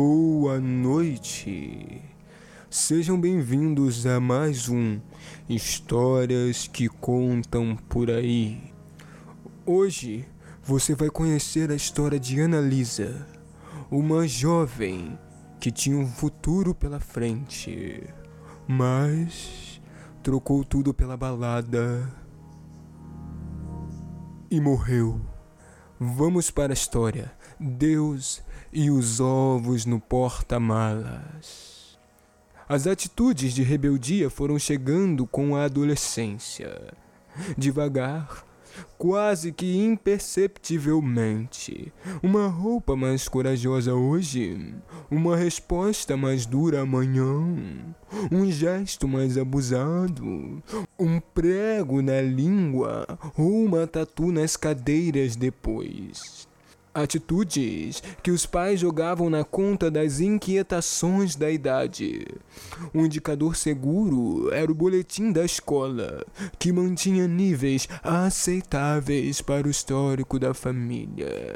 Boa noite. Sejam bem-vindos a mais um Histórias que Contam por Aí. Hoje você vai conhecer a história de Ana Lisa, uma jovem que tinha um futuro pela frente, mas trocou tudo pela balada e morreu. Vamos para a história. Deus e os ovos no porta-malas. As atitudes de rebeldia foram chegando com a adolescência. Devagar, quase que imperceptivelmente. Uma roupa mais corajosa hoje, uma resposta mais dura amanhã, um gesto mais abusado, um prego na língua ou uma tatu nas cadeiras depois. Atitudes que os pais jogavam na conta das inquietações da idade. Um indicador seguro era o boletim da escola, que mantinha níveis aceitáveis para o histórico da família.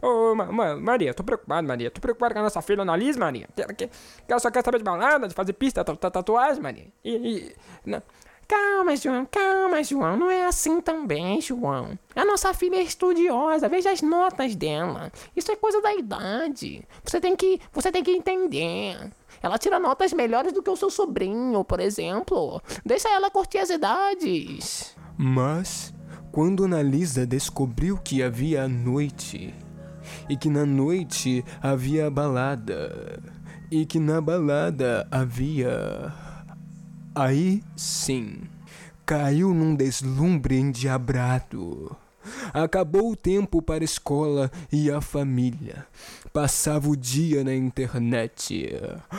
Ô, ma ma Maria, tô preocupado, Maria. Tô preocupado com a nossa filha Annalise, Maria. Que, ela só quer saber de balada, de fazer pista, tatuagem, Maria. E. e não. Calma, João, calma, João. Não é assim também, João. A nossa filha é estudiosa. Veja as notas dela. Isso é coisa da idade. Você tem que, você tem que entender. Ela tira notas melhores do que o seu sobrinho, por exemplo. Deixa ela curtir as idades. Mas, quando Analisa descobriu que havia noite, e que na noite havia balada, e que na balada havia Aí sim, caiu num deslumbre endiabrado. Acabou o tempo para a escola e a família. Passava o dia na internet,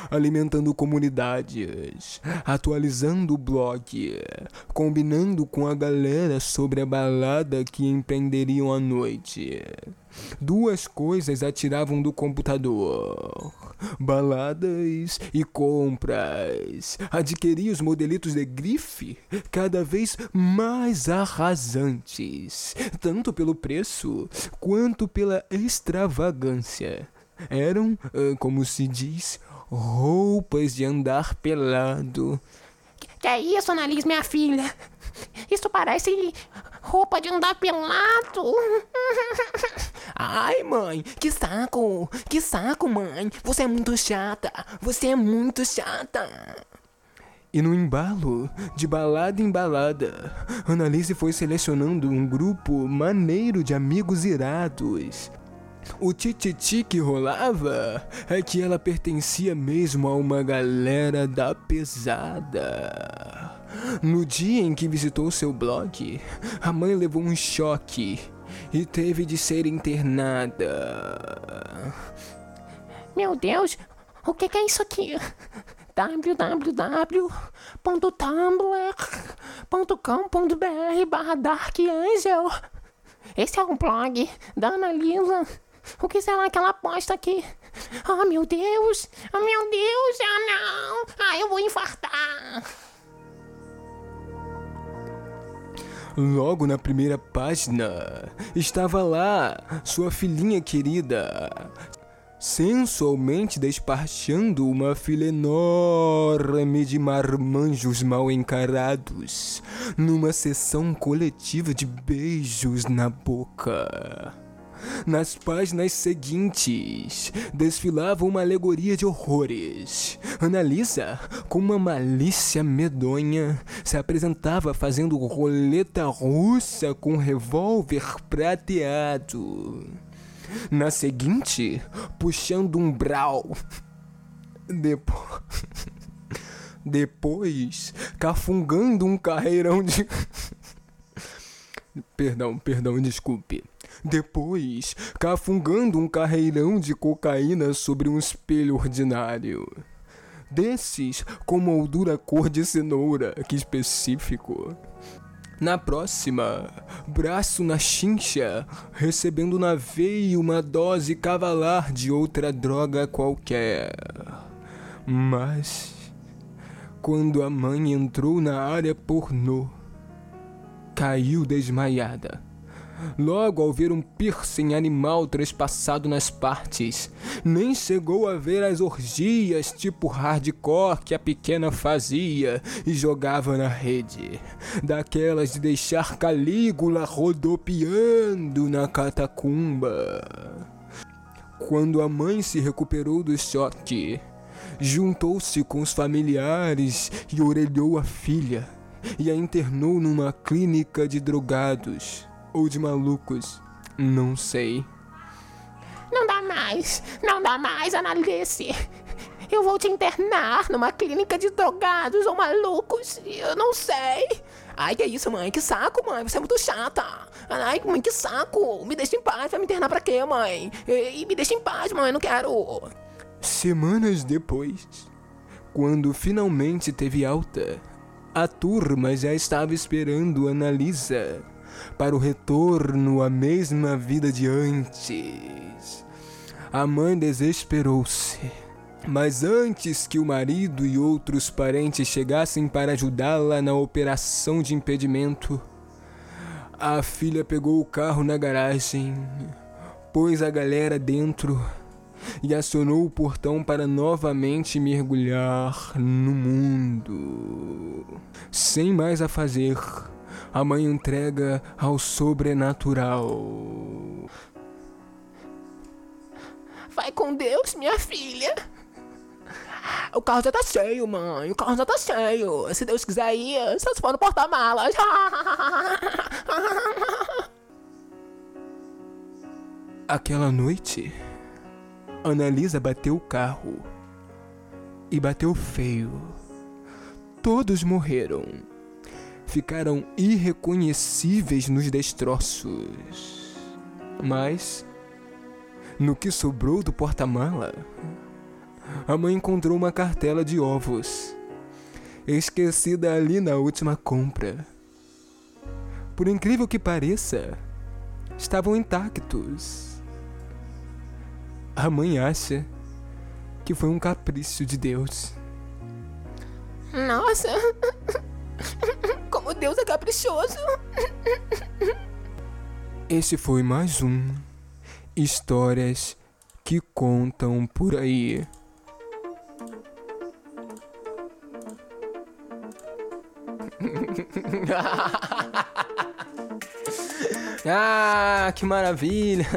alimentando comunidades, atualizando o blog, combinando com a galera sobre a balada que empreenderiam à noite. Duas coisas atiravam do computador: baladas e compras. Adquiri os modelitos de grife cada vez mais arrasantes, tanto pelo preço quanto pela extravagância. Eram, ah, como se diz, roupas de andar pelado. Que é isso, Annalise, minha filha? Isso parece roupa de andar pelado. Ai, mãe, que saco! Que saco, mãe! Você é muito chata! Você é muito chata! E no embalo, de balada em balada, Annalise foi selecionando um grupo maneiro de amigos irados. O tititi que rolava é que ela pertencia mesmo a uma galera da pesada. No dia em que visitou seu blog, a mãe levou um choque e teve de ser internada. Meu Deus, o que, é isso aqui? www.tumblr.com.br barra Dark Angel. Esse é o blog da Ana Lisa. O que será que ela posta aqui? Ah, meu Deus! Ah, meu Deus! Ah, não! Ah, eu vou infartar! Logo na primeira página estava lá sua filhinha querida, sensualmente despachando uma fila enorme de marmanjos mal encarados numa sessão coletiva de beijos na boca. Nas páginas seguintes, desfilava uma alegoria de horrores. Analisa, com uma malícia medonha, se apresentava fazendo roleta russa com revólver prateado. Na seguinte, puxando um brau. Depois. Depois, cafungando um carreirão de. perdão, perdão, desculpe. Depois, cafungando um carreirão de cocaína sobre um espelho ordinário. Desses com moldura cor de cenoura, que específico. Na próxima, braço na chincha, recebendo na veia uma dose cavalar de outra droga qualquer. Mas, quando a mãe entrou na área pornô, caiu desmaiada logo ao ver um piercing animal trespassado nas partes. Nem chegou a ver as orgias tipo hardcore que a pequena fazia e jogava na rede. Daquelas de deixar Calígula rodopiando na catacumba. Quando a mãe se recuperou do choque, juntou-se com os familiares e orelhou a filha e a internou numa clínica de drogados ou de malucos, não sei. Não dá mais, não dá mais, Analice. Eu vou te internar numa clínica de drogados ou malucos, eu não sei. Ai, que isso, mãe? Que saco, mãe. Você é muito chata. Ai, mãe, que saco. Me deixa em paz. Vai me internar pra quê, mãe? E, me deixa em paz, mãe. Não quero. Semanas depois, quando finalmente teve alta, a turma já estava esperando Analisa para o retorno à mesma vida de antes. A mãe desesperou-se. Mas antes que o marido e outros parentes chegassem para ajudá-la na operação de impedimento, a filha pegou o carro na garagem, pôs a galera dentro e acionou o portão para novamente mergulhar no mundo. Sem mais a fazer, a mãe entrega ao sobrenatural. Vai com Deus, minha filha. O carro já tá cheio, mãe. O carro já tá cheio. Se Deus quiser ir, só se for no porta-malas. Aquela noite, Analisa bateu o carro. E bateu feio. Todos morreram. Ficaram irreconhecíveis nos destroços. Mas, no que sobrou do porta-mala, a mãe encontrou uma cartela de ovos, esquecida ali na última compra. Por incrível que pareça, estavam intactos. A mãe acha que foi um capricho de Deus. Nossa! Como Deus é caprichoso! Esse foi mais um Histórias que contam por aí. ah, que maravilha!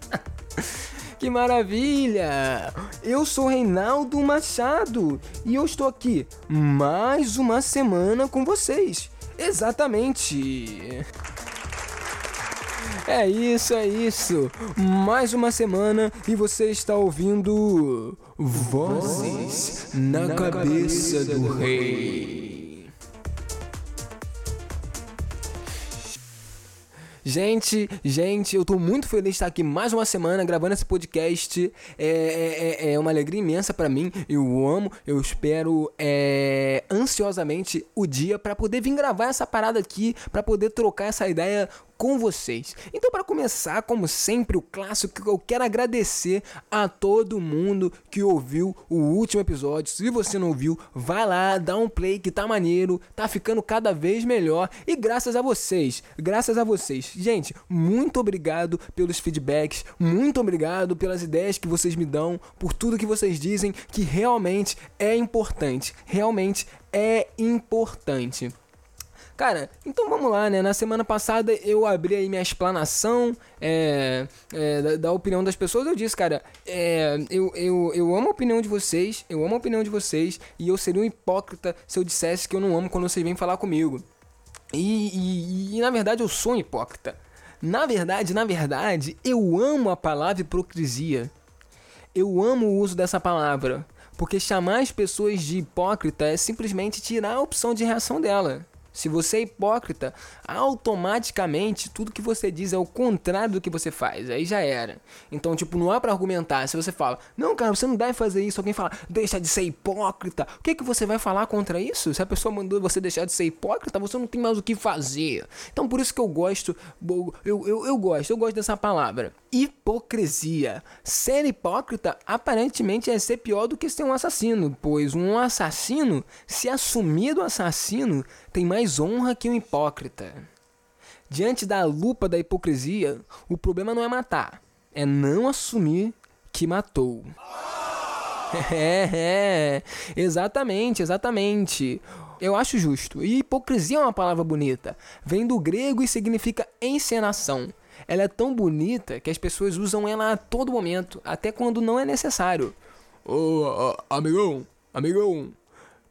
que maravilha! Eu sou Reinaldo Machado e eu estou aqui mais uma semana com vocês. Exatamente! É isso, é isso. Mais uma semana e você está ouvindo Vozes na cabeça do rei. Gente, gente, eu tô muito feliz de estar aqui mais uma semana gravando esse podcast. É, é, é, é uma alegria imensa para mim. Eu amo, eu espero é, ansiosamente o dia para poder vir gravar essa parada aqui, para poder trocar essa ideia com vocês. Então, para começar, como sempre, o clássico, eu quero agradecer a todo mundo que ouviu o último episódio. Se você não viu, vai lá, dá um play que tá maneiro, tá ficando cada vez melhor. E graças a vocês, graças a vocês. Gente, muito obrigado pelos feedbacks, muito obrigado pelas ideias que vocês me dão, por tudo que vocês dizem que realmente é importante. Realmente é importante. Cara, então vamos lá, né? Na semana passada eu abri aí minha explanação é, é, da, da, opinião das pessoas. Eu disse, cara, é, eu, eu, eu amo a opinião de vocês, eu amo a opinião de vocês e eu seria um hipócrita se eu dissesse que eu não amo quando vocês vêm falar comigo. E, e, e na verdade eu sou um hipócrita. Na verdade, na verdade, eu amo a palavra hipocrisia. Eu amo o uso dessa palavra. Porque chamar as pessoas de hipócrita é simplesmente tirar a opção de reação dela. Se você é hipócrita, automaticamente tudo que você diz é o contrário do que você faz. Aí já era. Então, tipo, não há para argumentar. Se você fala, não, cara, você não deve fazer isso. Alguém fala, deixa de ser hipócrita. O que, que você vai falar contra isso? Se a pessoa mandou você deixar de ser hipócrita, você não tem mais o que fazer. Então, por isso que eu gosto, eu, eu, eu gosto, eu gosto dessa palavra. Hipocrisia. Ser hipócrita aparentemente é ser pior do que ser um assassino, pois um assassino, se assumir do assassino, tem mais honra que um hipócrita. Diante da lupa da hipocrisia, o problema não é matar, é não assumir que matou. É, é, exatamente, exatamente. Eu acho justo. E hipocrisia é uma palavra bonita. Vem do grego e significa encenação. Ela é tão bonita que as pessoas usam ela a todo momento, até quando não é necessário. Ô, oh, amigão, amigão,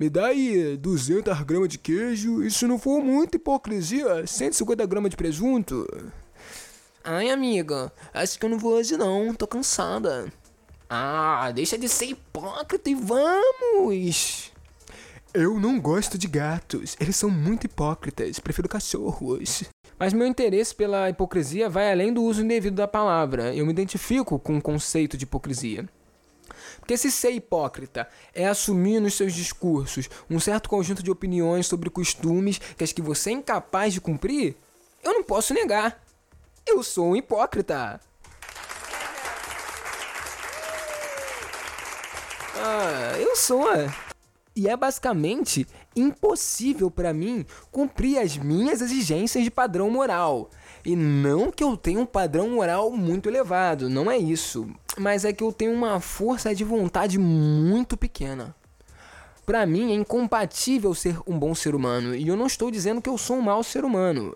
me dá aí 200 gramas de queijo e se não for muita hipocrisia, 150 gramas de presunto. Ai, amiga, acho que eu não vou hoje não, tô cansada. Ah, deixa de ser hipócrita e vamos! Eu não gosto de gatos, eles são muito hipócritas, prefiro cachorros. Mas meu interesse pela hipocrisia vai além do uso indevido da palavra. Eu me identifico com o conceito de hipocrisia. Porque se ser hipócrita é assumir nos seus discursos um certo conjunto de opiniões sobre costumes que as que você é incapaz de cumprir, eu não posso negar. Eu sou um hipócrita. Ah, eu sou. E é basicamente impossível para mim cumprir as minhas exigências de padrão moral. E não que eu tenha um padrão moral muito elevado, não é isso. Mas é que eu tenho uma força de vontade muito pequena. Para mim é incompatível ser um bom ser humano. E eu não estou dizendo que eu sou um mau ser humano.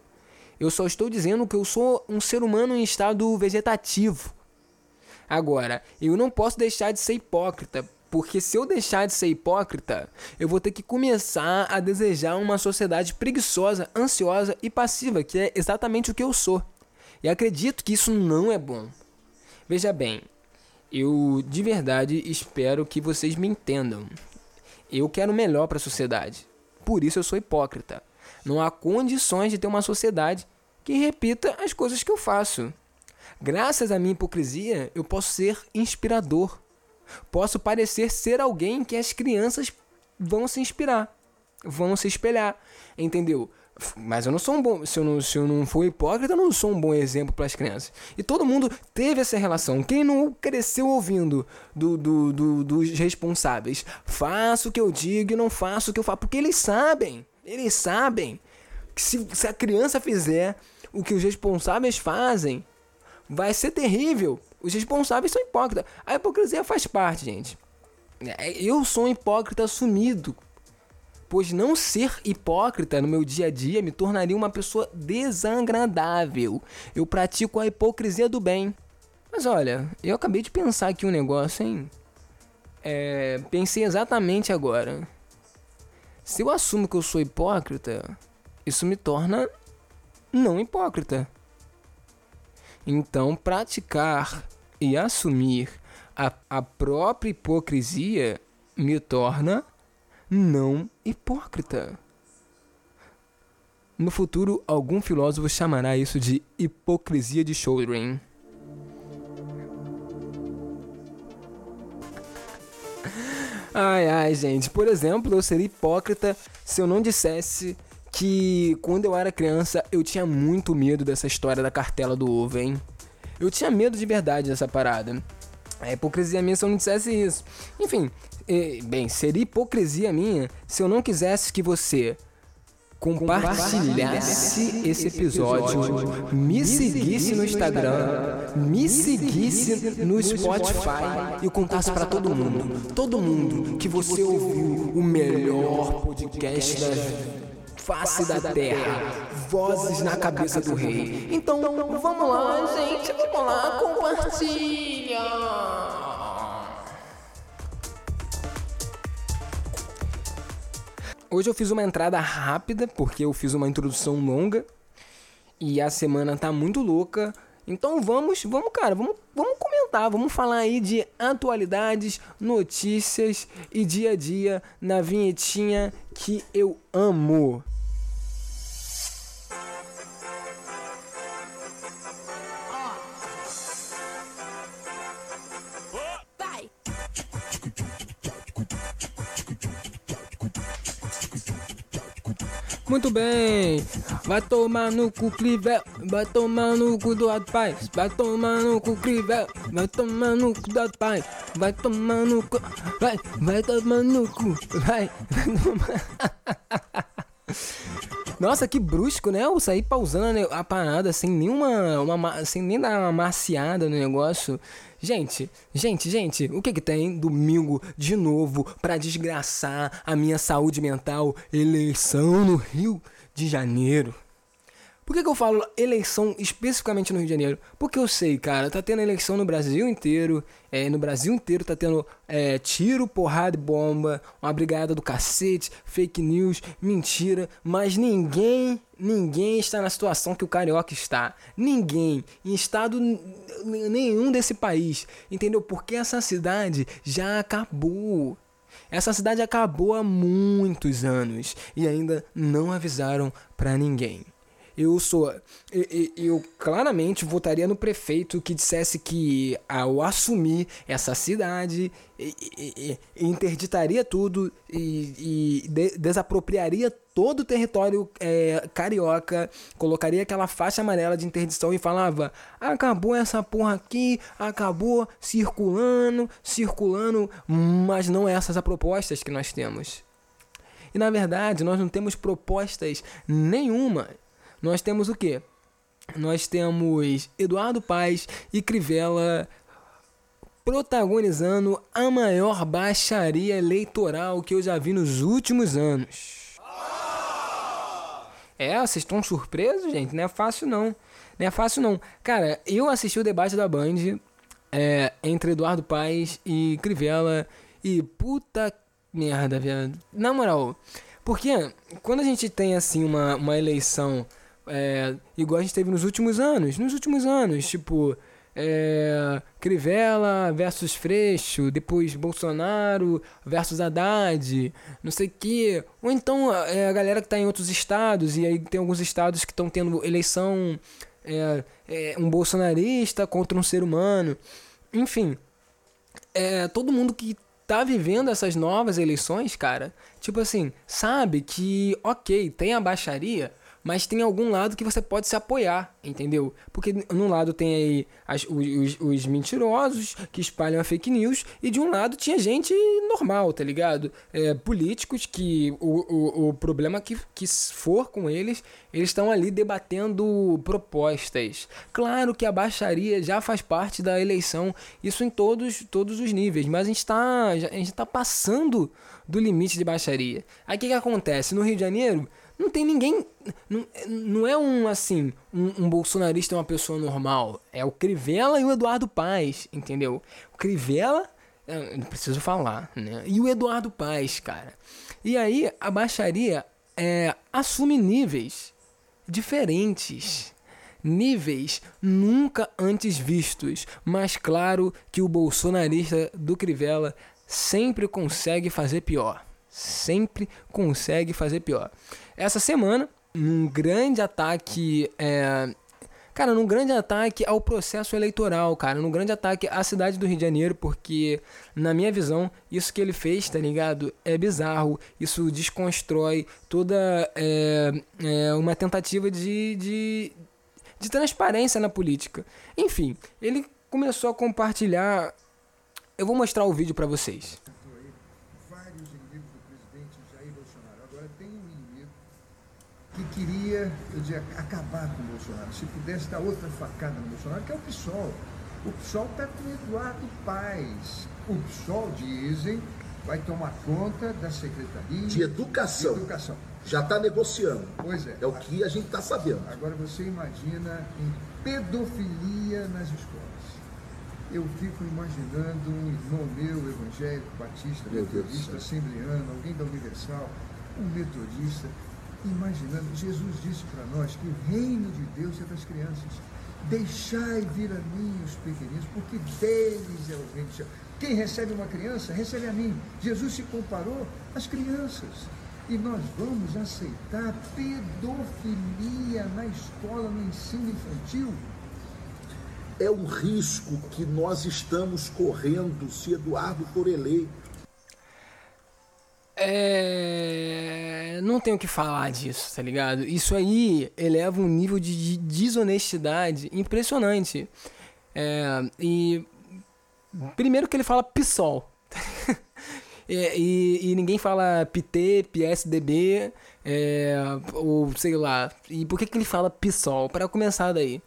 Eu só estou dizendo que eu sou um ser humano em estado vegetativo. Agora, eu não posso deixar de ser hipócrita, porque se eu deixar de ser hipócrita, eu vou ter que começar a desejar uma sociedade preguiçosa, ansiosa e passiva, que é exatamente o que eu sou. E acredito que isso não é bom. Veja bem, eu de verdade espero que vocês me entendam. Eu quero melhor para a sociedade. Por isso eu sou hipócrita. Não há condições de ter uma sociedade que repita as coisas que eu faço. Graças à minha hipocrisia, eu posso ser inspirador Posso parecer ser alguém que as crianças vão se inspirar, vão se espelhar, entendeu? Mas eu não sou um bom. Se eu não, se eu não for hipócrita, eu não sou um bom exemplo para as crianças. E todo mundo teve essa relação. Quem não cresceu ouvindo do, do, do, dos responsáveis? Faço o que eu digo e não faço o que eu faço. Porque eles sabem. Eles sabem que se, se a criança fizer o que os responsáveis fazem, vai ser terrível. Os responsáveis são hipócritas. A hipocrisia faz parte, gente. É, eu sou um hipócrita assumido. Pois não ser hipócrita no meu dia a dia me tornaria uma pessoa desagradável. Eu pratico a hipocrisia do bem. Mas olha, eu acabei de pensar aqui um negócio, hein? É, pensei exatamente agora. Se eu assumo que eu sou hipócrita, isso me torna não hipócrita. Então, praticar e assumir a, a própria hipocrisia me torna não hipócrita. No futuro, algum filósofo chamará isso de hipocrisia de Schrödinger. Ai, ai, gente. Por exemplo, eu seria hipócrita se eu não dissesse que quando eu era criança eu tinha muito medo dessa história da cartela do ovo, hein? Eu tinha medo de verdade dessa parada. É hipocrisia minha se eu não dissesse isso. Enfim, bem, seria hipocrisia minha se eu não quisesse que você compartilhasse esse episódio, me seguisse no Instagram, me seguisse no Spotify e contasse para todo mundo, todo mundo que você ouviu o melhor podcast da face da terra, vozes na cabeça do rei. Então, vamos lá, gente, vamos lá, compartilha. Hoje eu fiz uma entrada rápida, porque eu fiz uma introdução longa. E a semana tá muito louca. Então vamos, vamos, cara, vamos, vamos comentar, vamos falar aí de atualidades, notícias e dia a dia na vinhetinha que eu amo. Muito bem, vai tomar no cu Clivel, vai tomar no cu do rapaz, vai tomar no cu Clivel, vai tomar no cu do rapaz, vai tomar no cu, vai, vai tomar no cu, vai, vai tomar. Nossa, que brusco, né? Eu saí pausando a parada sem nenhuma. Uma, sem nem dar uma maciada no negócio. Gente, gente, gente, o que que tem domingo de novo pra desgraçar a minha saúde mental? Eleição no Rio de Janeiro. Por que, que eu falo eleição especificamente no Rio de Janeiro? Porque eu sei, cara, tá tendo eleição no Brasil inteiro. É, no Brasil inteiro tá tendo é, tiro, porrada e bomba, uma brigada do cacete, fake news, mentira. Mas ninguém, ninguém está na situação que o carioca está. Ninguém, em estado nenhum desse país. Entendeu? Porque essa cidade já acabou. Essa cidade acabou há muitos anos e ainda não avisaram para ninguém eu sou. Eu, eu, claramente votaria no prefeito que dissesse que ao assumir essa cidade interditaria tudo e, e de, desapropriaria todo o território é, carioca, colocaria aquela faixa amarela de interdição e falava: acabou essa porra aqui, acabou circulando, circulando, mas não essas as propostas que nós temos. E na verdade, nós não temos propostas nenhuma nós temos o quê? Nós temos Eduardo Paz e Crivella protagonizando a maior baixaria eleitoral que eu já vi nos últimos anos. É, vocês estão surpresos, gente? Não é fácil não. Não é fácil não. Cara, eu assisti o debate da Band é, entre Eduardo Paz e Crivella e puta merda, velho. Na moral, porque quando a gente tem assim uma, uma eleição é, igual a gente teve nos últimos anos. Nos últimos anos, tipo, é, Crivella versus Freixo, depois Bolsonaro versus Haddad, não sei o que. Ou então é, a galera que está em outros estados, e aí tem alguns estados que estão tendo eleição é, é, um bolsonarista contra um ser humano. Enfim, é, todo mundo que tá vivendo essas novas eleições, cara, tipo assim, sabe que, ok, tem a baixaria mas tem algum lado que você pode se apoiar, entendeu? Porque num lado tem aí as, os, os, mentirosos que espalham a fake news, e de um lado tinha gente normal, tá ligado? É, políticos que o, o, o problema que, que for com eles, eles estão ali debatendo propostas. Claro que a baixaria já faz parte da eleição, isso em todos, todos os níveis, mas a gente está tá passando do limite de baixaria. Aí o que, que acontece? No Rio de Janeiro não tem ninguém. Não, não é um assim, um, um bolsonarista é uma pessoa normal. É o Crivella e o Eduardo Paes, entendeu? O Crivella, não preciso falar, né? E o Eduardo Paes, cara. E aí a baixaria é, assume níveis diferentes. Níveis nunca antes vistos. Mas claro que o bolsonarista do Crivella sempre consegue fazer pior sempre consegue fazer pior. Essa semana, num grande ataque. É, cara, num grande ataque ao processo eleitoral, cara, num grande ataque à cidade do Rio de Janeiro, porque, na minha visão, isso que ele fez, tá ligado? É bizarro, isso desconstrói toda é, é, uma tentativa de, de, de transparência na política. Enfim, ele começou a compartilhar. Eu vou mostrar o vídeo para vocês. Que queria, eu dizia, acabar com o Bolsonaro. Se pudesse dar outra facada no Bolsonaro, que é o PSOL. O PSOL está com Eduardo Paes. O PSOL, dizem, vai tomar conta da Secretaria de Educação. De educação. Já está negociando. Pois é. É o que a gente está sabendo. Agora você imagina em pedofilia nas escolas. Eu fico imaginando um irmão meu, evangélico, batista, meu metodista, assembleano, alguém da Universal, um metodista, imaginando, Jesus disse para nós que o reino de Deus é das crianças. Deixai vir a mim os pequeninos, porque deles é o reino do céu. Quem recebe uma criança, recebe a mim. Jesus se comparou às crianças. E nós vamos aceitar pedofilia na escola, no ensino infantil? É um risco que nós estamos correndo se Eduardo for eleito é... Não tenho o que falar disso, tá ligado? Isso aí eleva um nível de desonestidade impressionante. É... E. Primeiro que ele fala PSOL. é, e, e ninguém fala PT, PSDB, é, ou sei lá. E por que, que ele fala PSOL? Para começar daí.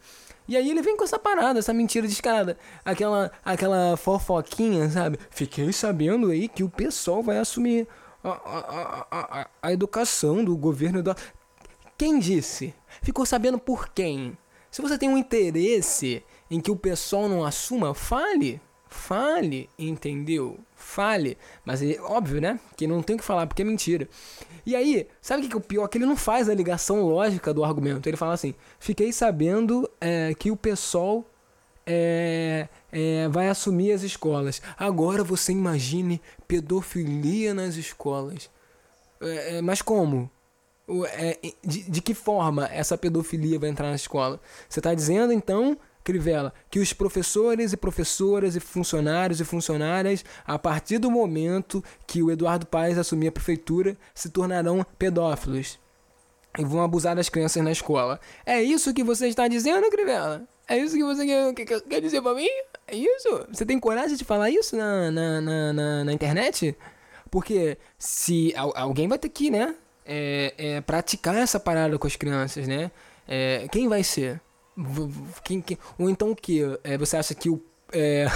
E aí ele vem com essa parada, essa mentira descarada. Aquela, aquela fofoquinha, sabe? Fiquei sabendo aí que o pessoal vai assumir a, a, a, educação do governo do. Quem disse? Ficou sabendo por quem? Se você tem um interesse em que o pessoal não assuma, fale. Fale, entendeu? Fale. Mas é óbvio, né? Que não tem o que falar porque é mentira. E aí, sabe o que é o pior? Que ele não faz a ligação lógica do argumento. Ele fala assim: fiquei sabendo é, que o pessoal é, é, vai assumir as escolas. Agora você imagine pedofilia nas escolas. É, é, mas como? É, de, de que forma essa pedofilia vai entrar na escola? Você está dizendo então Crivella, que os professores e professoras e funcionários e funcionárias, a partir do momento que o Eduardo Paes assumir a prefeitura, se tornarão pedófilos e vão abusar das crianças na escola. É isso que você está dizendo, Crivella? É isso que você quer, quer, quer dizer pra mim? É isso? Você tem coragem de falar isso na, na, na, na, na internet? Porque se alguém vai ter que, né, é, é, praticar essa parada com as crianças, né? É, quem vai ser? Quem, quem, ou então o que? É, você acha que o. É,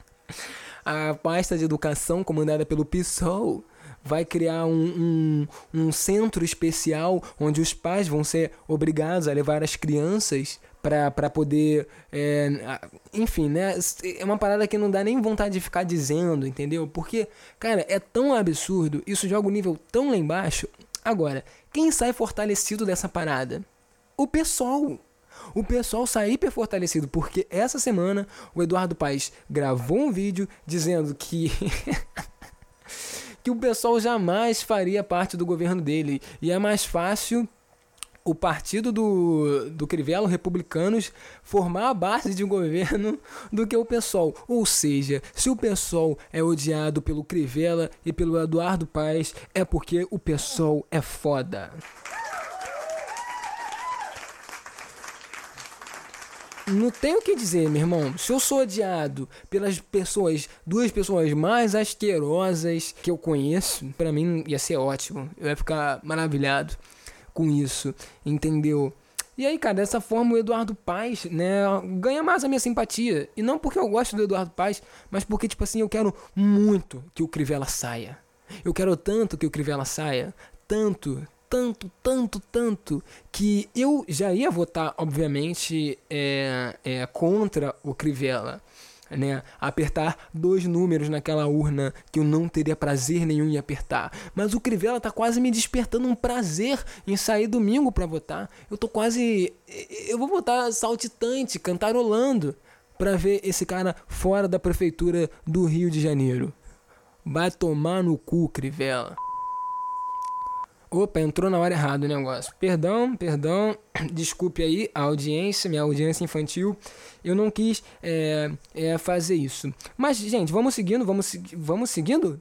a pasta de educação comandada pelo PSOL vai criar um, um, um, centro especial onde os pais vão ser obrigados a levar as crianças para poder. É, enfim, né? É uma parada que não dá nem vontade de ficar dizendo, entendeu? Porque, cara, é tão absurdo, isso joga o nível tão lá embaixo. Agora, quem sai fortalecido dessa parada? O pessoal o pessoal sai hiper fortalecido, porque essa semana o Eduardo Paes gravou um vídeo dizendo que. que o pessoal jamais faria parte do governo dele. E é mais fácil o partido do, do Crivella, republicanos, formar a base de um governo do que o pessoal. Ou seja, se o pessoal é odiado pelo Crivella e pelo Eduardo Paes, é porque o pessoal é foda. não tenho o que dizer, meu irmão. Se eu sou odiado pelas pessoas, duas pessoas mais asquerosas que eu conheço, para mim ia ser ótimo. Eu ia ficar maravilhado com isso, entendeu? E aí, cara, dessa forma o Eduardo Paz, né, ganha mais a minha simpatia. E não porque eu gosto do Eduardo Paz, mas porque, tipo assim, eu quero muito que o Crivella saia. Eu quero tanto que o Crivella saia. Tanto, tanto, tanto, tanto, que eu já ia votar, obviamente, é, é, contra o Crivella. Né, apertar dois números naquela urna que eu não teria prazer nenhum em apertar. Mas o Crivella tá quase me despertando um prazer em sair domingo para votar. Eu tô quase. Eu vou votar saltitante, cantarolando, para ver esse cara fora da prefeitura do Rio de Janeiro. Vai tomar no cu, Crivella. Opa, entrou na hora errada o negócio. Perdão, perdão, desculpe aí a audiência, minha audiência infantil. Eu não quis é, é, fazer isso. Mas, gente, vamos seguindo, vamos, vamos seguindo?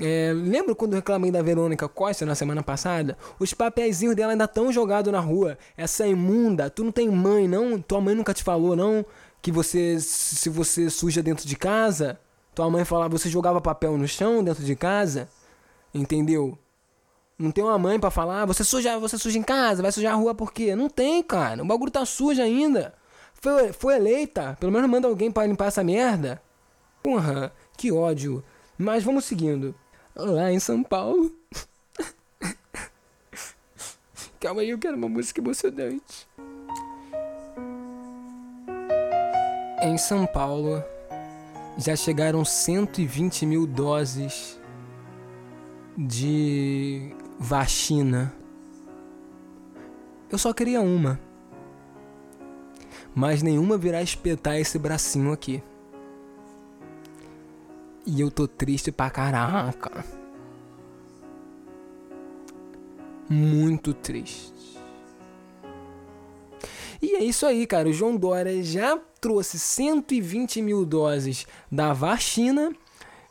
É, quando eu reclamei da Verônica Costa na semana passada? Os papeizinhos dela ainda estão jogados na rua. Essa imunda, tu não tem mãe, não? Tua mãe nunca te falou, não? Que você, se você suja dentro de casa, tua mãe falava, você jogava papel no chão dentro de casa? Entendeu? Não tem uma mãe para falar, você suja, você suja em casa, vai sujar a rua por quê? Não tem, cara. O bagulho tá sujo ainda. Foi, foi eleita. Pelo menos manda alguém para limpar essa merda. Porra, que ódio. Mas vamos seguindo. Lá em São Paulo. Calma aí, eu quero uma música emocionante. Em São Paulo, já chegaram 120 mil doses de vacina. Eu só queria uma. Mas nenhuma virá espetar esse bracinho aqui. E eu tô triste pra caraca. Muito triste. E é isso aí, cara. O João Dória já trouxe 120 mil doses da vacina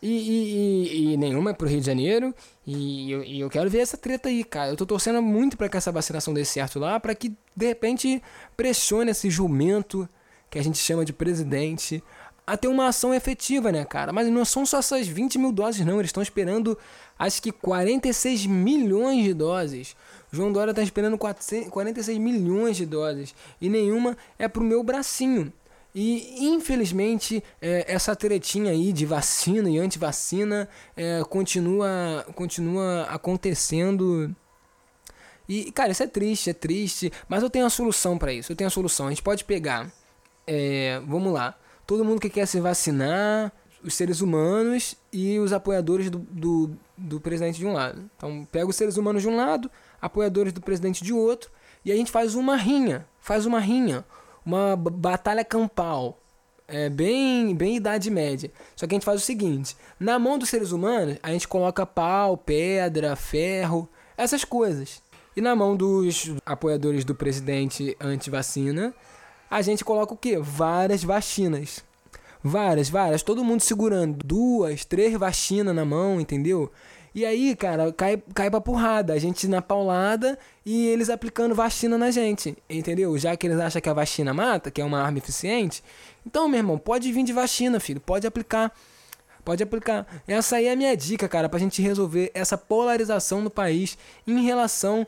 e, e, e, e nenhuma é pro Rio de Janeiro. E eu, eu, quero ver essa treta aí, cara. Eu tô torcendo muito para que essa vacinação dê certo lá, para que de repente pressione esse jumento que a gente chama de presidente a ter uma ação efetiva, né, cara? Mas não são só essas 20 mil doses, não. Eles estão esperando, acho que 46 milhões de doses. João Dória está esperando 46 milhões de doses. E nenhuma é pro meu bracinho. E infelizmente é, essa tretinha aí de vacina e antivacina é, continua, continua acontecendo. E, cara, isso é triste, é triste. Mas eu tenho a solução para isso. Eu tenho a solução. A gente pode pegar. É, vamos lá todo mundo que quer se vacinar, os seres humanos e os apoiadores do, do, do, presidente de um lado. Então, pega os seres humanos de um lado, apoiadores do presidente de outro, e a gente faz uma rinha, faz uma rinha, uma batalha campal. É bem, bem Idade Média. Só que a gente faz o seguinte: na mão dos seres humanos, a gente coloca pau, pedra, ferro, essas coisas. E na mão dos apoiadores do presidente anti-vacina, a gente coloca o quê? Várias vacinas. Várias, várias, todo mundo segurando duas, três vacinas na mão, entendeu? E aí, cara, cai, cai pra porrada. A gente na paulada e eles aplicando vacina na gente, entendeu? Já que eles acham que a vacina mata, que é uma arma eficiente. Então, meu irmão, pode vir de vacina, filho. Pode aplicar. Pode aplicar. Essa aí é a minha dica, cara, pra gente resolver essa polarização no país em relação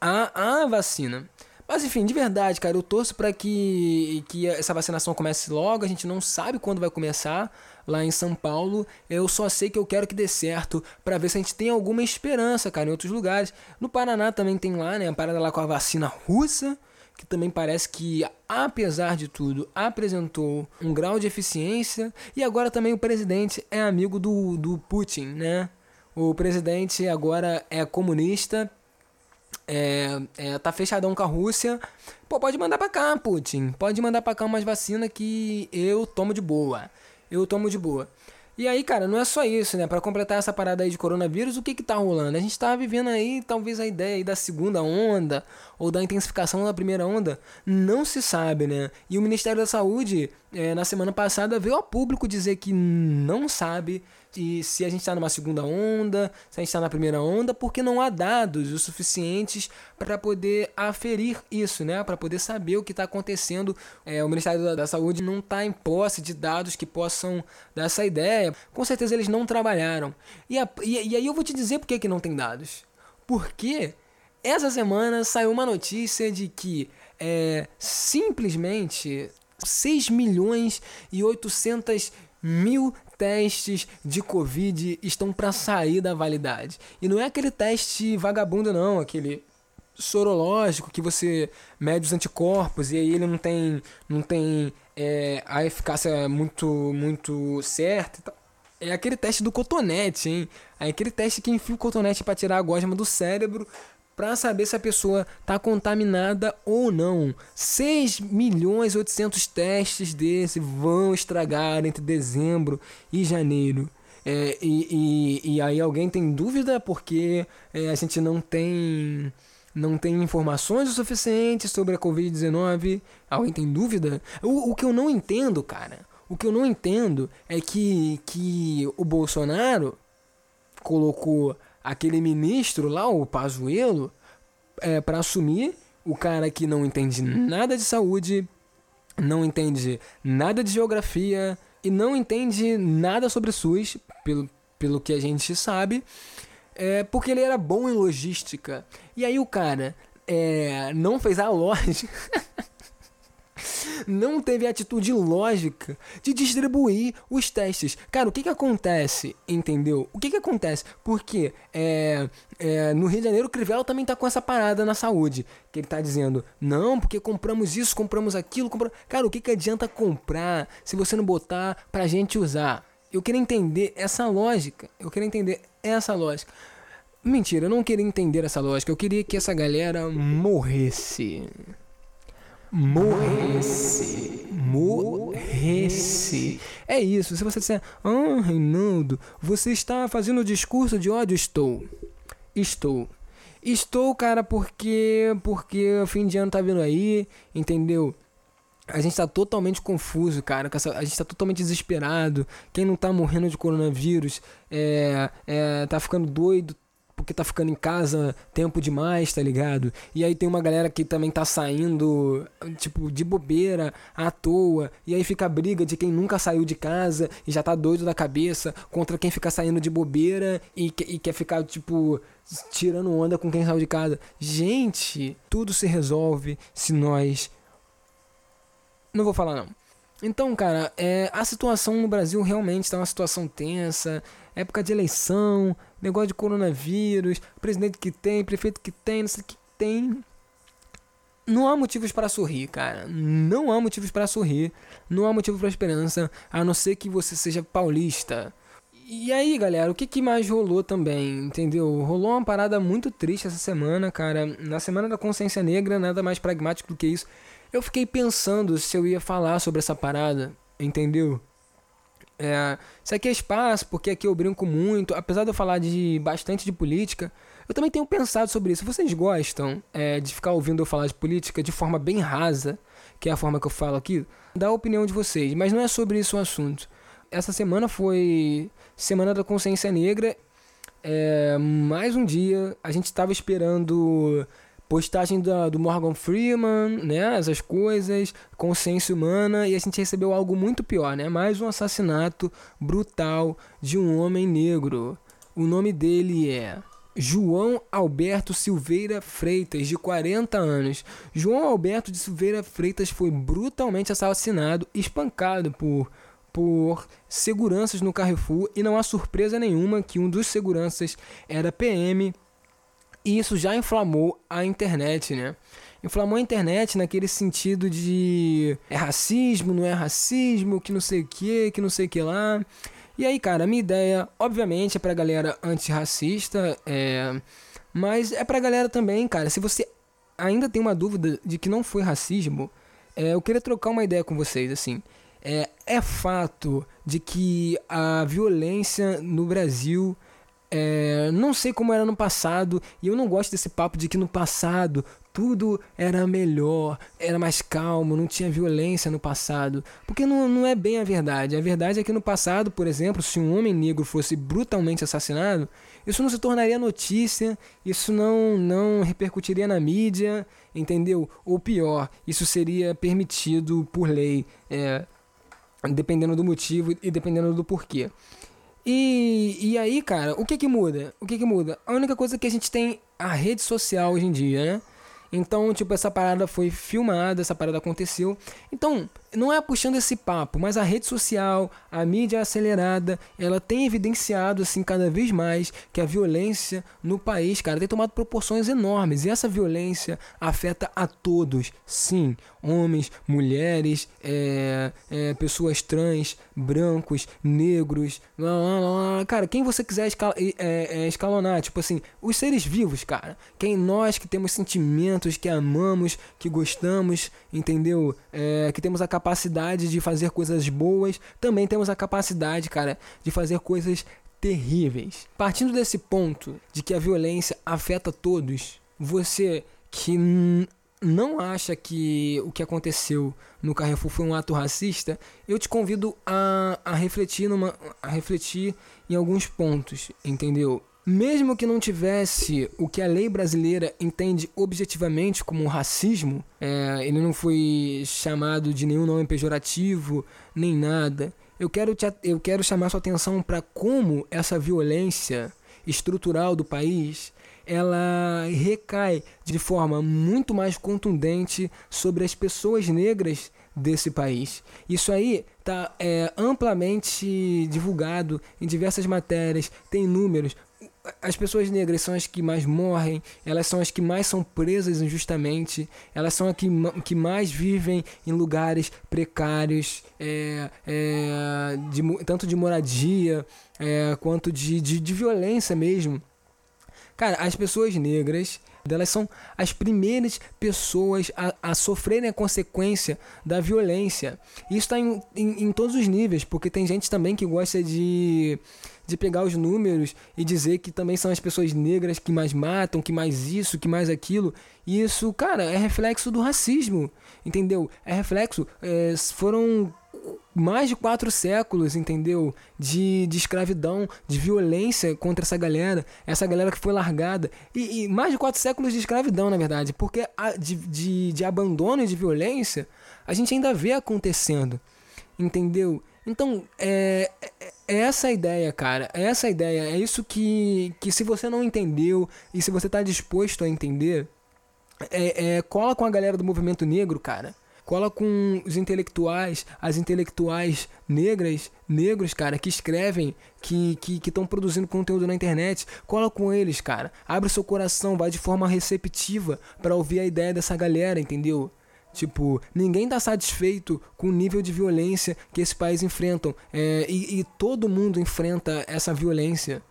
à, à vacina. Mas enfim, de verdade, cara, eu torço para que, que essa vacinação comece logo. A gente não sabe quando vai começar lá em São Paulo. Eu só sei que eu quero que dê certo para ver se a gente tem alguma esperança, cara, em outros lugares. No Paraná também tem lá, né, a parada lá com a vacina russa, que também parece que, apesar de tudo, apresentou um grau de eficiência. E agora também o presidente é amigo do, do Putin, né? O presidente agora é comunista é, é, tá fechadão com a Rússia. Pô, pode mandar pra cá, Putin. Pode mandar pra cá umas vacinas que eu tomo de boa. Eu tomo de boa. E aí, cara, não é só isso, né? Para completar essa parada aí de coronavírus, o que que tá rolando? A gente tá vivendo aí, talvez, a ideia aí da segunda onda ou da intensificação da primeira onda, não se sabe, né? E o Ministério da Saúde, é, na semana passada, veio ao público dizer que não sabe e se a gente está numa segunda onda, se a gente está na primeira onda, porque não há dados o suficientes para poder aferir isso, né? Para poder saber o que está acontecendo. É, o Ministério da, Saúde não está em posse de dados que possam dar essa ideia. Com certeza eles não trabalharam. E, a, e, e aí eu vou te dizer por que, que não tem dados. Porque essa semana saiu uma notícia de que é, simplesmente 6 milhões e 800 mil testes de Covid estão para sair da validade. E não é aquele teste vagabundo, não, aquele sorológico que você mede os anticorpos e aí ele não tem, não tem é, a eficácia muito, muito certa. É aquele teste do cotonete, hein? É aquele teste que enfia o cotonete para tirar a gosma do cérebro para saber se a pessoa está contaminada ou não. 6 milhões e 800 testes desse vão estragar entre dezembro e janeiro. É, e, e, e, aí alguém tem dúvida porque é, a gente não tem não tem informações o suficiente sobre a Covid-19. Alguém tem dúvida? O, o que eu não entendo, cara, o que eu não entendo é que, que o Bolsonaro colocou aquele ministro lá, o Pazuello, é, para assumir o cara que não entende nada de saúde, não entende nada de geografia e não entende nada sobre SUS, pelo, pelo que a gente sabe, é, porque ele era bom em logística. E aí o cara é, não fez a lógica. não teve a atitude lógica de distribuir os testes. Cara, o que que acontece, entendeu? O que que acontece? Porque é, é, no Rio de Janeiro o Crivella também tá com essa parada na saúde. Que ele tá dizendo, não, porque compramos isso, compramos aquilo. Cara, o que que adianta comprar se você não botar pra gente usar? Eu queria entender essa lógica. Eu queria entender essa lógica. Mentira, eu não queria entender essa lógica. Eu queria que essa galera morresse morresse. Morresse. É isso. Se você disser, ah, Reinaldo, você está fazendo discurso de ódio, estou. Estou. Estou, cara, porque porque o fim de ano tá vindo aí, entendeu? A gente tá totalmente confuso, cara. A gente tá totalmente desesperado. Quem não tá morrendo de coronavírus é, é, tá ficando doido, porque tá ficando em casa tempo demais, tá ligado? E aí tem uma galera que também tá saindo, tipo, de bobeira, à toa, e aí fica a briga de quem nunca saiu de casa e já tá doido da cabeça contra quem fica saindo de bobeira e, e quer ficar, tipo, tirando onda com quem saiu de casa. Gente, tudo se resolve se nós. Não vou falar não. Então, cara, é, a situação no Brasil realmente está uma situação tensa. Época de eleição, negócio de coronavírus, presidente que tem, prefeito que tem, não sei o que tem. Não há motivos para sorrir, cara. Não há motivos para sorrir. Não há motivo para esperança, a não ser que você seja paulista. E aí, galera, o que, que mais rolou também, entendeu? Rolou uma parada muito triste essa semana, cara. Na Semana da Consciência Negra, nada mais pragmático do que isso. Eu fiquei pensando se eu ia falar sobre essa parada, entendeu? É, isso aqui é espaço, porque aqui eu brinco muito. Apesar de eu falar de bastante de política, eu também tenho pensado sobre isso. Vocês gostam é, de ficar ouvindo eu falar de política de forma bem rasa, que é a forma que eu falo aqui? Dá a opinião de vocês, mas não é sobre isso o assunto. Essa semana foi Semana da Consciência Negra. É, mais um dia, a gente estava esperando postagem do Morgan Freeman, né? Essas coisas, consciência humana, e a gente recebeu algo muito pior, né? Mais um assassinato brutal de um homem negro. O nome dele é João Alberto Silveira Freitas, de 40 anos. João Alberto de Silveira Freitas foi brutalmente assassinado, espancado por por seguranças no Carrefour e não há surpresa nenhuma que um dos seguranças era PM e isso já inflamou a internet, né? Inflamou a internet naquele sentido de é racismo, não é racismo, que não sei o que, que não sei o que lá. E aí, cara, a minha ideia, obviamente, é pra galera antirracista, é... mas é pra galera também, cara. Se você ainda tem uma dúvida de que não foi racismo, é, eu queria trocar uma ideia com vocês, assim. É, é fato de que a violência no Brasil é, não sei como era no passado, e eu não gosto desse papo de que no passado tudo era melhor, era mais calmo, não tinha violência no passado. Porque não, não é bem a verdade. A verdade é que no passado, por exemplo, se um homem negro fosse brutalmente assassinado, isso não se tornaria notícia, isso não, não repercutiria na mídia, entendeu? Ou pior, isso seria permitido por lei, é, dependendo do motivo e dependendo do porquê. E, e aí, cara, o que que muda? O que que muda? A única coisa que a gente tem a rede social hoje em dia, né? Então, tipo, essa parada foi filmada, essa parada aconteceu. Então, não é puxando esse papo, mas a rede social, a mídia acelerada, ela tem evidenciado assim cada vez mais que a violência no país, cara, tem tomado proporções enormes. E essa violência afeta a todos, sim, homens, mulheres, é, é, pessoas trans, brancos, negros, lá, lá, lá, cara, quem você quiser escal é, é, escalonar, tipo assim, os seres vivos, cara, quem nós que temos sentimentos, que amamos, que gostamos, entendeu? É, que temos a capacidade capacidade de fazer coisas boas, também temos a capacidade, cara, de fazer coisas terríveis. Partindo desse ponto de que a violência afeta todos, você que não acha que o que aconteceu no Carrefour foi um ato racista, eu te convido a, a refletir numa, a refletir em alguns pontos, entendeu? Mesmo que não tivesse o que a lei brasileira entende objetivamente como racismo, é, ele não foi chamado de nenhum nome pejorativo, nem nada. Eu quero, te, eu quero chamar sua atenção para como essa violência estrutural do país ela recai de forma muito mais contundente sobre as pessoas negras desse país. Isso aí está é, amplamente divulgado em diversas matérias, tem números as pessoas negras são as que mais morrem, elas são as que mais são presas injustamente, elas são as que, que mais vivem em lugares precários, é, é, de, tanto de moradia é, quanto de, de, de violência mesmo. Cara, as pessoas negras, elas são as primeiras pessoas a, a sofrerem a consequência da violência. Isso está em, em, em todos os níveis, porque tem gente também que gosta de de pegar os números e dizer que também são as pessoas negras que mais matam, que mais isso, que mais aquilo. E isso, cara, é reflexo do racismo, entendeu? É reflexo. É, foram mais de quatro séculos, entendeu? De, de escravidão, de violência contra essa galera, essa galera que foi largada. E, e mais de quatro séculos de escravidão, na verdade, porque a, de, de, de abandono e de violência a gente ainda vê acontecendo, entendeu? Então, é, é, é essa a ideia, cara. É essa a ideia. É isso que, que se você não entendeu e se você tá disposto a entender, é, é, cola com a galera do movimento negro, cara. Cola com os intelectuais, as intelectuais negras, negros, cara, que escrevem, que estão que, produzindo conteúdo na internet. Cola com eles, cara. Abre seu coração, vai de forma receptiva para ouvir a ideia dessa galera, entendeu? Tipo, ninguém tá satisfeito com o nível de violência que esse país enfrentam. É, e, e todo mundo enfrenta essa violência.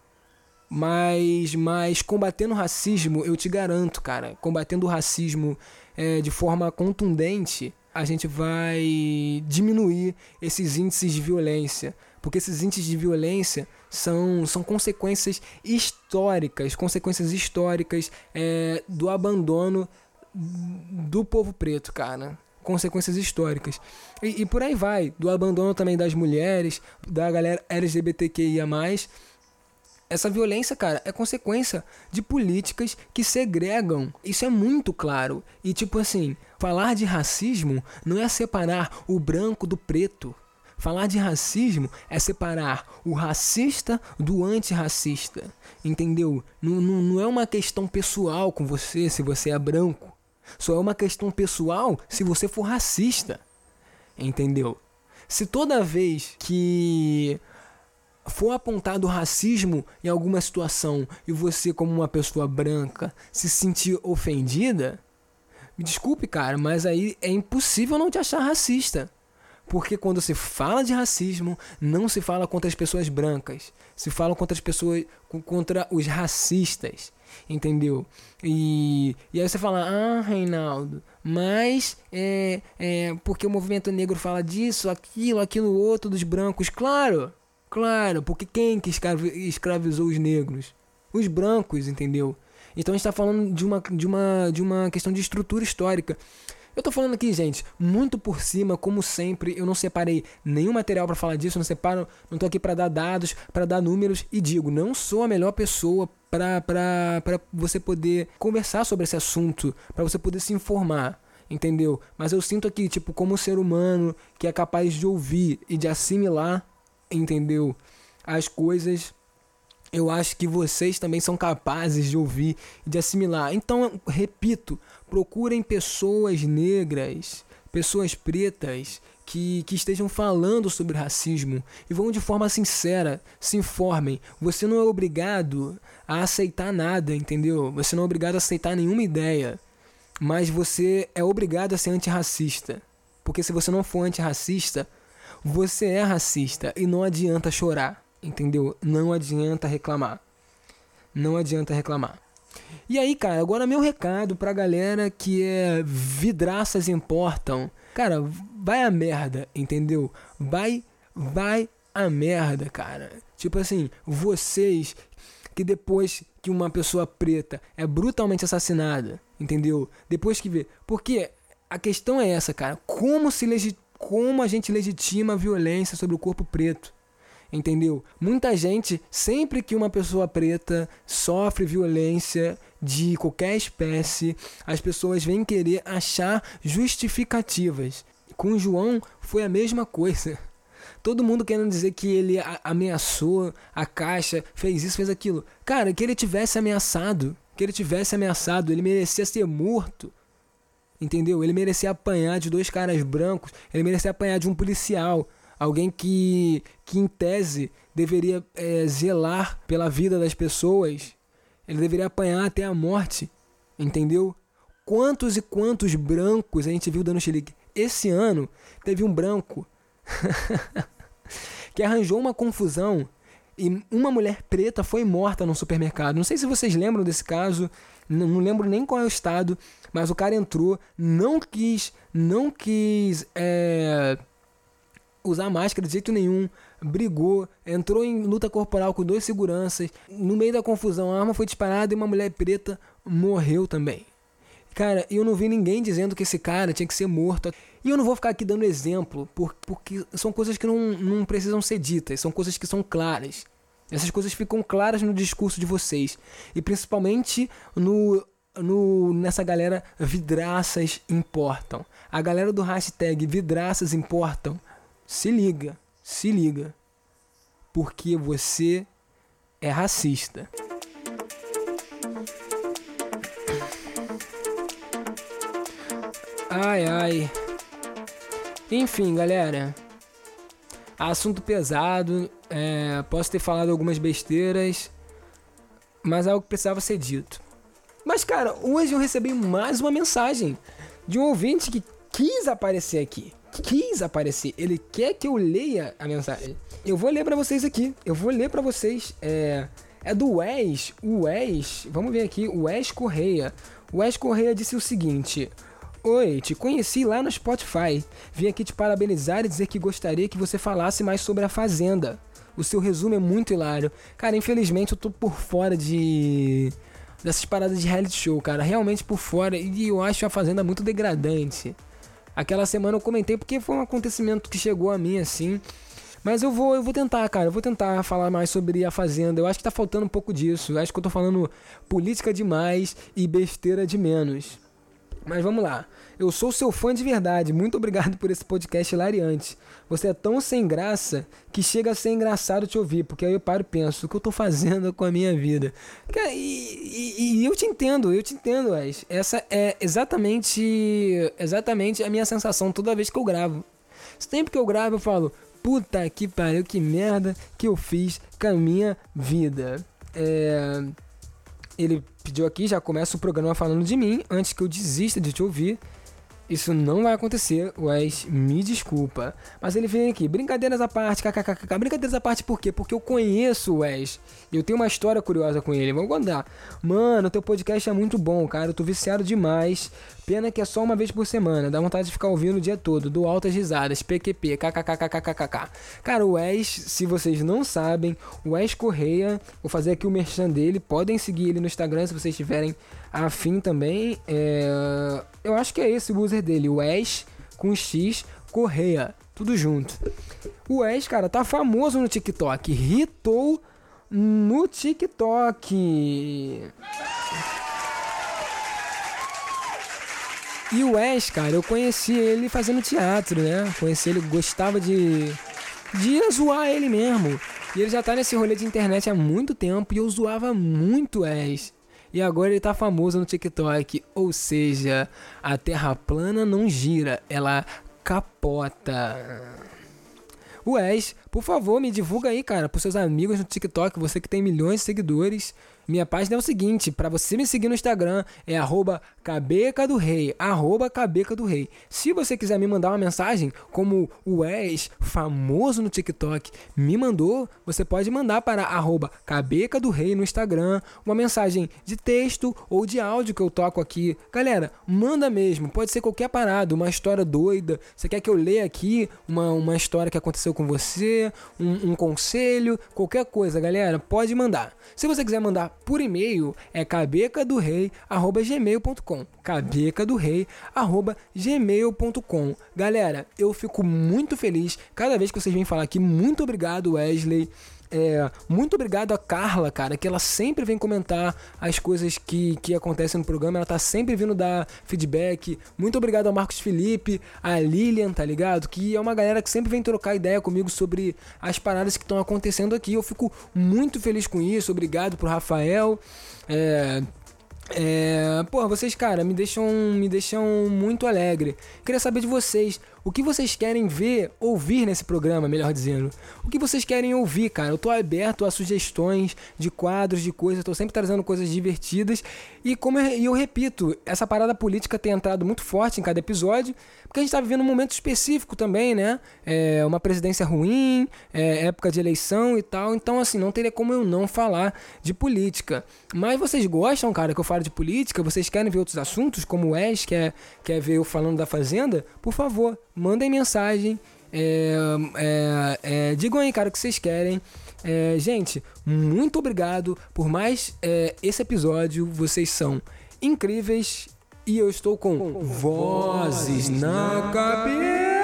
Mas, mas combatendo o racismo, eu te garanto, cara, combatendo o racismo é, de forma contundente, a gente vai diminuir esses índices de violência. Porque esses índices de violência são, são consequências históricas, consequências históricas é, do abandono do povo preto, cara. Consequências históricas. E, e por aí vai, do abandono também das mulheres, da galera LGBTQIA essa violência, cara, é consequência de políticas que segregam. Isso é muito claro. E tipo assim, falar de racismo não é separar o branco do preto. Falar de racismo é separar o racista do antirracista. Entendeu? Não, não, não é uma questão pessoal com você se você é branco. Só é uma questão pessoal se você for racista. Entendeu? Se toda vez que for apontado racismo em alguma situação e você, como uma pessoa branca, se sentir ofendida, me desculpe, cara, mas aí é impossível não te achar racista. Porque quando se fala de racismo, não se fala contra as pessoas brancas, se fala contra as pessoas, contra os racistas, entendeu? E, e aí você fala, ah, Reinaldo, mas é, é porque o movimento negro fala disso, aquilo, aquilo outro dos brancos. Claro, Claro, porque quem que escravizou os negros? Os brancos, entendeu? Então a gente está falando de uma, de, uma, de uma questão de estrutura histórica. Eu tô falando aqui, gente, muito por cima, como sempre, eu não separei nenhum material para falar disso, não separo, não tô aqui para dar dados, para dar números e digo, não sou a melhor pessoa para você poder conversar sobre esse assunto, para você poder se informar, entendeu? Mas eu sinto aqui, tipo, como ser humano que é capaz de ouvir e de assimilar entendeu? As coisas eu acho que vocês também são capazes de ouvir e de assimilar. Então, repito, procurem pessoas negras, pessoas pretas que, que estejam falando sobre racismo e vão de forma sincera, se informem. Você não é obrigado a aceitar nada, entendeu? Você não é obrigado a aceitar nenhuma ideia, mas você é obrigado a ser antirracista. Porque se você não for antirracista, você é racista e não adianta chorar, entendeu? Não adianta reclamar. Não adianta reclamar. E aí, cara, agora meu recado pra galera que é vidraças importam. Cara, vai a merda, entendeu? Vai, vai a merda, cara. Tipo assim, vocês que depois que uma pessoa preta é brutalmente assassinada, entendeu? Depois que vê. Porque a questão é essa, cara. Como se legitima como a gente legitima a violência sobre o corpo preto. Entendeu? Muita gente, sempre que uma pessoa preta sofre violência de qualquer espécie, as pessoas vêm querer achar justificativas. Com o João foi a mesma coisa. Todo mundo querendo dizer que ele ameaçou a caixa, fez isso, fez aquilo. Cara, que ele tivesse ameaçado, que ele tivesse ameaçado, ele merecia ser morto. Entendeu? Ele merecia apanhar de dois caras brancos, ele merecia apanhar de um policial, alguém que, que em tese deveria é, zelar pela vida das pessoas. Ele deveria apanhar até a morte, entendeu? Quantos e quantos brancos a gente viu dando xilique? Esse ano teve um branco que arranjou uma confusão e uma mulher preta foi morta no supermercado. Não sei se vocês lembram desse caso, não lembro nem qual é o estado, mas o cara entrou, não quis, não quis é, usar máscara de jeito nenhum, brigou, entrou em luta corporal com dois seguranças. No meio da confusão, a arma foi disparada e uma mulher preta morreu também. Cara, eu não vi ninguém dizendo que esse cara tinha que ser morto. E eu não vou ficar aqui dando exemplo, por, porque são coisas que não, não precisam ser ditas, são coisas que são claras. Essas coisas ficam claras no discurso de vocês. E principalmente no, no nessa galera vidraças importam. A galera do hashtag vidraças importam. Se liga, se liga. Porque você é racista. Ai, ai. Enfim, galera. Assunto pesado. É, posso ter falado algumas besteiras. Mas algo que precisava ser dito. Mas, cara, hoje eu recebi mais uma mensagem de um ouvinte que quis aparecer aqui. Quis aparecer. Ele quer que eu leia a mensagem. Eu vou ler para vocês aqui. Eu vou ler para vocês. É, é do Wes. O Wes. Vamos ver aqui. O Wes Correia. O Wes Correia disse o seguinte. Oi, te conheci lá no Spotify. Vim aqui te parabenizar e dizer que gostaria que você falasse mais sobre a Fazenda. O seu resumo é muito hilário. Cara, infelizmente eu tô por fora de. dessas paradas de reality show, cara. Realmente por fora. E eu acho a Fazenda muito degradante. Aquela semana eu comentei porque foi um acontecimento que chegou a mim assim. Mas eu vou, eu vou tentar, cara. Eu vou tentar falar mais sobre a Fazenda. Eu acho que tá faltando um pouco disso. Eu acho que eu tô falando política demais e besteira de menos. Mas vamos lá. Eu sou seu fã de verdade. Muito obrigado por esse podcast hilariante. Você é tão sem graça que chega a ser engraçado te ouvir, porque aí eu paro e penso, o que eu tô fazendo com a minha vida? E, e, e eu te entendo, eu te entendo, Wes. Essa é exatamente, exatamente a minha sensação toda vez que eu gravo. Sempre que eu gravo, eu falo, puta que pariu, que merda que eu fiz com a minha vida. É ele pediu aqui, já começa o programa falando de mim, antes que eu desista de te ouvir. Isso não vai acontecer, Wes, me desculpa. Mas ele vem aqui, brincadeiras à parte, kkkk. Brincadeiras à parte por quê? Porque eu conheço o Wes. E eu tenho uma história curiosa com ele. Vamos contar. Mano, teu podcast é muito bom, cara. Eu tô viciado demais. Pena que é só uma vez por semana. Dá vontade de ficar ouvindo o dia todo. Do altas risadas. PQP, kkkkkkk. Cara, o Wes, se vocês não sabem, o Wes Correia, vou fazer aqui o merchan dele. Podem seguir ele no Instagram se vocês tiverem afim também. É... Eu acho que é esse o user dele, o Ash com X Correia, tudo junto. O Ash, cara, tá famoso no TikTok, hitou no TikTok. E o Wes, cara, eu conheci ele fazendo teatro, né? Conheci ele, gostava de, de zoar ele mesmo. E ele já tá nesse rolê de internet há muito tempo e eu zoava muito o Wes. E agora ele tá famoso no TikTok. Ou seja, a Terra plana não gira, ela capota. Wes, por favor, me divulga aí, cara, pros seus amigos no TikTok, você que tem milhões de seguidores. Minha página é o seguinte, para você me seguir no Instagram é arroba cabeca do rei, arroba cabeca do rei. Se você quiser me mandar uma mensagem, como o Wes, famoso no TikTok, me mandou, você pode mandar para arroba cabeca do rei no Instagram, uma mensagem de texto ou de áudio que eu toco aqui. Galera, manda mesmo, pode ser qualquer parada, uma história doida, você quer que eu leia aqui uma, uma história que aconteceu com você, um, um conselho, qualquer coisa, galera, pode mandar. Se você quiser mandar por e-mail, é cabecadorei@gmail.com. cabecadorei@gmail.com. Galera, eu fico muito feliz cada vez que vocês vêm falar aqui. Muito obrigado, Wesley. É, muito obrigado a Carla, cara, que ela sempre vem comentar as coisas que, que acontecem no programa, ela tá sempre vindo dar feedback. Muito obrigado ao Marcos Felipe, a Lilian, tá ligado? Que é uma galera que sempre vem trocar ideia comigo sobre as paradas que estão acontecendo aqui. Eu fico muito feliz com isso. Obrigado pro Rafael. É, é, pô, vocês, cara, me deixam, me deixam muito alegre. Queria saber de vocês. O que vocês querem ver, ouvir nesse programa, melhor dizendo? O que vocês querem ouvir, cara? Eu tô aberto a sugestões de quadros, de coisas, tô sempre trazendo coisas divertidas. E como eu, eu repito, essa parada política tem entrado muito forte em cada episódio, porque a gente tá vivendo um momento específico também, né? É uma presidência ruim, é época de eleição e tal. Então, assim, não teria como eu não falar de política. Mas vocês gostam, cara, que eu falo de política? Vocês querem ver outros assuntos, como o Wes quer, quer ver eu falando da Fazenda? Por favor, mandem mensagem. É, é, é, digam aí, cara, o que vocês querem. É, gente, muito obrigado por mais é, esse episódio. Vocês são incríveis E eu estou com vozes na cabeça.